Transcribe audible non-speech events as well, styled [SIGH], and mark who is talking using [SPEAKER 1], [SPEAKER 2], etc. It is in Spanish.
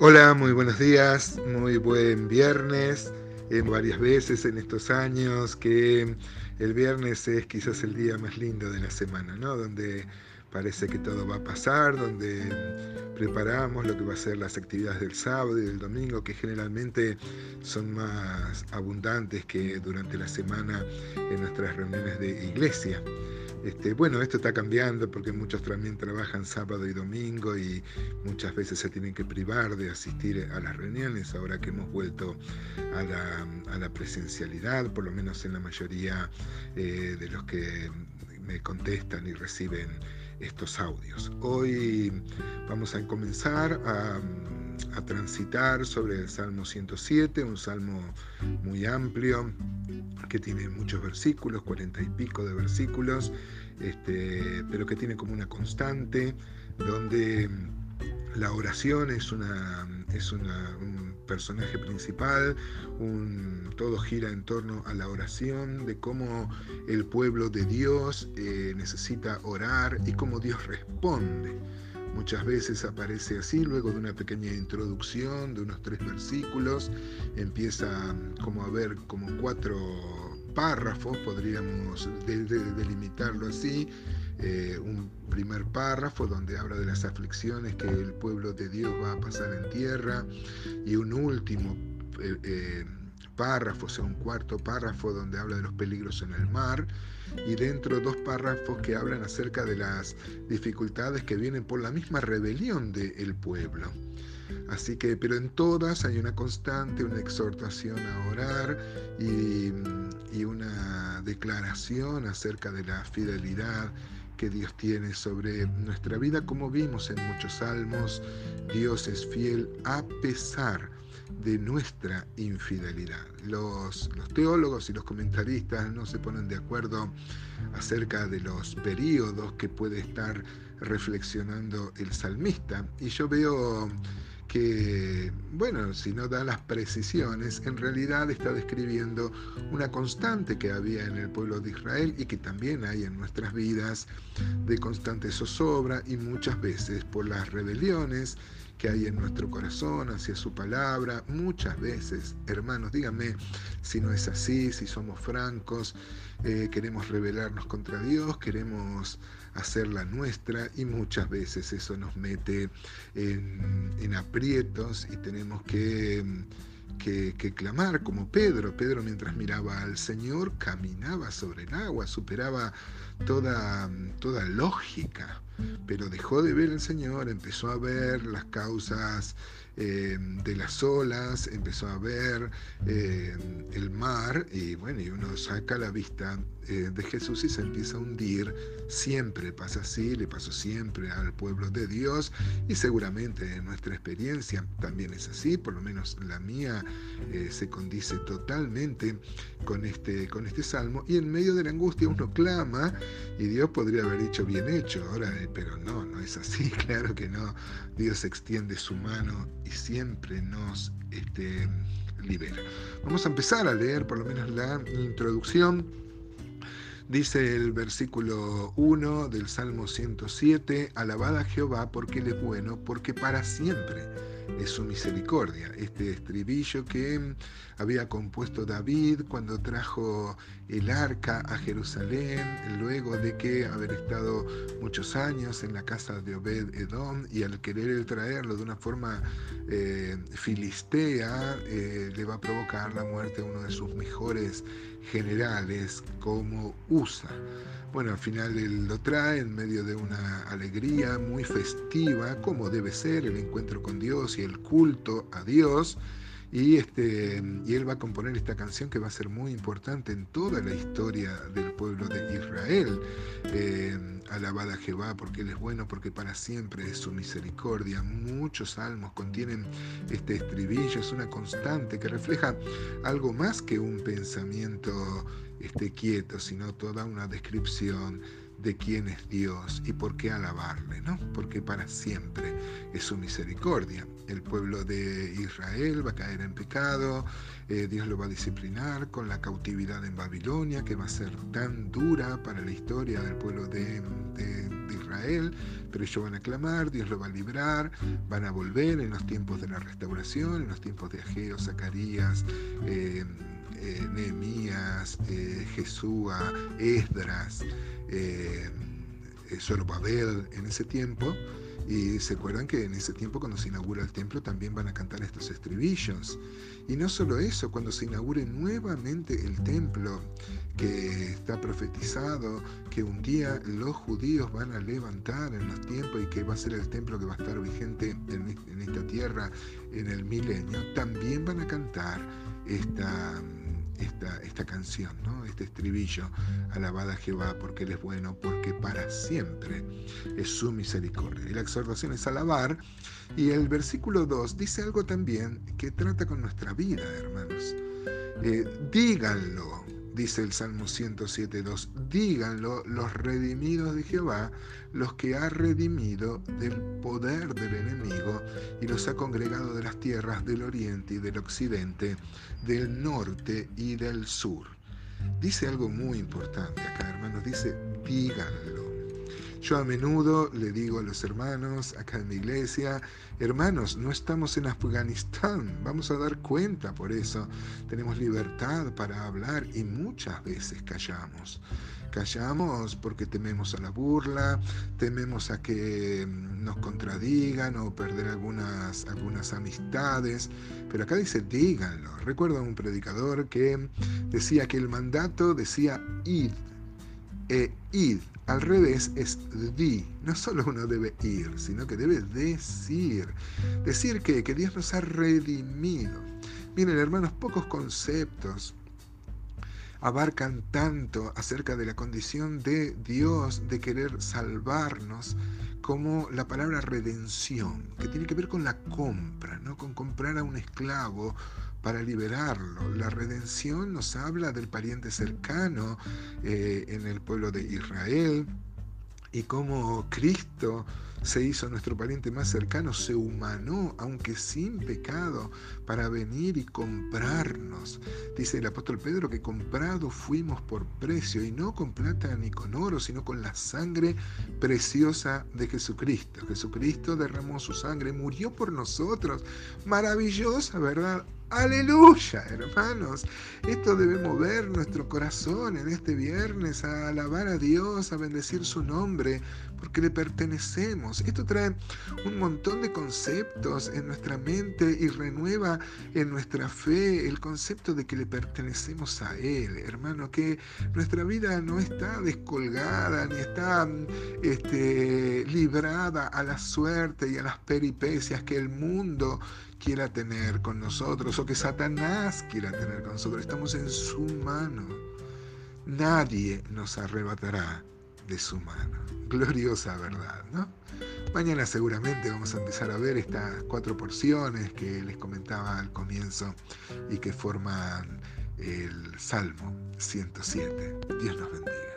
[SPEAKER 1] Hola, muy buenos días, muy buen viernes. En varias veces en estos años que el viernes es quizás el día más lindo de la semana, ¿no? Donde parece que todo va a pasar, donde preparamos lo que va a ser las actividades del sábado y del domingo, que generalmente son más abundantes que durante la semana en nuestras reuniones de iglesia. Este, bueno, esto está cambiando porque muchos también trabajan sábado y domingo y muchas veces se tienen que privar de asistir a las reuniones ahora que hemos vuelto a la, presencialidad, por lo menos en la mayoría eh, de los que me contestan y reciben estos audios. Hoy vamos a comenzar a, a, transitar sobre el Salmo 107, un salmo muy amplio que tiene muchos versículos, cuarenta y pico de versículos, este, pero que tiene como una constante donde la oración es, una, es un personaje principal, un, todo gira en torno a la oración, de cómo el pueblo de Dios eh, necesita orar y cómo Dios responde. Muchas veces aparece así, luego de una pequeña introducción de unos tres versículos, empieza como a ver como cuatro párrafos, podríamos delimitarlo así, eh, un primer párrafo donde habla de las aflicciones que el pueblo de Dios va a pasar en tierra y un último eh, eh, párrafo, o sea, un cuarto párrafo donde habla de los peligros en el mar y dentro dos párrafos que hablan acerca de las dificultades que vienen por la misma rebelión del pueblo. Así que, pero en todas hay una constante, una exhortación a orar y, y una declaración acerca de la fidelidad que Dios tiene sobre nuestra vida, como vimos en muchos salmos, Dios es fiel a pesar de nuestra infidelidad. Los, teólogos y los comentaristas no se ponen de acuerdo acerca de los periodos que puede estar reflexionando el salmista. Y yo veo que, bueno, si no da las precisiones, en realidad está describiendo una constante que había en el pueblo de Israel y que también hay en nuestras vidas de constante zozobra y muchas veces por las rebeliones que hay en nuestro corazón hacia su palabra. Muchas veces, hermanos, díganme si no es así, si somos francos, eh, queremos rebelarnos contra Dios, queremos hacerla nuestra y muchas veces eso nos mete en, en aprietos y tenemos que que, clamar como Pedro. Pedro mientras miraba al Señor caminaba sobre el agua, superaba toda, toda lógica, pero dejó de ver al Señor, empezó a ver las causas eh, de las olas, empezó a ver eh, el mar y bueno, y uno saca la vista eh, de Jesús y se empieza a hundir. Siempre pasa así, le pasó siempre al pueblo de Dios y seguramente en nuestra experiencia también es así, por lo menos la mía se condice totalmente con este, con este salmo y en medio de la angustia uno clama y Dios podría haber dicho bien hecho, ahora, pero no, no es así, [LAUGHS] claro que no. Dios extiende su mano y siempre nos este, libera. Vamos a empezar a leer por lo menos la introducción. Dice el versículo 1 del Salmo 107, alabada a Jehová porque Él es bueno, porque para siempre es su misericordia. Este estribillo que había compuesto David cuando trajo el arca a Jerusalén, luego de que haber estado muchos años en la casa de Obed Edom y al querer traerlo de una forma eh, filistea, eh, le va a provocar la muerte a uno de sus mejores generales como Usa. Bueno, al final él lo trae en medio de una alegría muy festiva, como debe ser el encuentro con Dios y el culto a Dios. Y, este, y él va a componer esta canción que va a ser muy importante en toda la historia del pueblo de Israel. Eh, alabada Jehová porque Él es bueno, porque para siempre es su misericordia. Muchos salmos contienen este estribillo, es una constante que refleja algo más que un pensamiento este, quieto, sino toda una descripción de quién es Dios y por qué alabarle, ¿no? Porque para siempre es su misericordia. El pueblo de Israel va a caer en pecado, eh, Dios lo va a disciplinar con la cautividad en Babilonia, que va a ser tan dura para la historia del pueblo de, de Israel, pero ellos van a clamar, Dios lo va a librar, van a volver en los tiempos de la restauración, en los tiempos de Ageo, Zacarías, eh, eh, Nehemías, eh, Jesúa, Esdras, eh, Zorobabel en ese tiempo. Y se acuerdan que en ese tiempo cuando se inaugura el templo también van a cantar estos estribillos. Y no solo eso, cuando se inaugure nuevamente el templo, que está profetizado que un día los judíos van a levantar en los tiempos y que va a ser el templo que va a estar vigente en, esta tierra en el milenio, también van a cantar esta esta, esta canción, ¿no? este estribillo, alabada Jehová porque Él es bueno, porque para siempre es su misericordia. Y la exhortación es alabar, y el versículo 2 dice algo también que trata con nuestra vida, hermanos. Eh, díganlo, dice el Salmo 107.2, díganlo los redimidos de Jehová, los que ha redimido del poder del enemigo y los ha congregado de las tierras del oriente y del occidente, del norte y del sur. Dice algo muy importante acá, hermanos, dice, díganlo. Yo a menudo le digo a los hermanos acá en mi iglesia, hermanos, no estamos en Afganistán, vamos a dar cuenta por eso. Tenemos libertad para hablar y muchas veces callamos. Callamos porque tememos a la burla, tememos a que nos contradigan o perder algunas, algunas amistades. Pero acá dice, díganlo. Recuerdo a un predicador que decía que el mandato decía id, e id al revés es di. No solo uno debe ir, sino que debe decir. Decir que, que Dios nos ha redimido. Miren, hermanos, pocos conceptos abarcan tanto acerca de la condición de Dios de querer salvarnos como la palabra redención, que tiene que ver con la compra, ¿no? con comprar a un esclavo para liberarlo. La redención nos habla del pariente cercano eh, en el pueblo de Israel y cómo Cristo se hizo nuestro pariente más cercano, se humanó, aunque sin pecado, para venir y comprarnos. Dice el apóstol Pedro que comprado fuimos por precio, y no con plata ni con oro, sino con la sangre preciosa de Jesucristo. Jesucristo derramó su sangre, murió por nosotros. Maravillosa, ¿verdad? Aleluya, hermanos. Esto debe mover nuestro corazón en este viernes a alabar a Dios, a bendecir su nombre, porque le pertenecemos. Esto trae un montón de conceptos en nuestra mente y renueva en nuestra fe el concepto de que le pertenecemos a Él, hermano, que nuestra vida no está descolgada ni está este, librada a la suerte y a las peripecias que el mundo quiera tener con nosotros o que Satanás quiera tener con nosotros. Estamos en su mano. Nadie nos arrebatará de su mano. Gloriosa verdad, ¿no? Mañana seguramente vamos a empezar a ver estas cuatro porciones que les comentaba al comienzo y que forman el Salmo 107. Dios nos bendiga.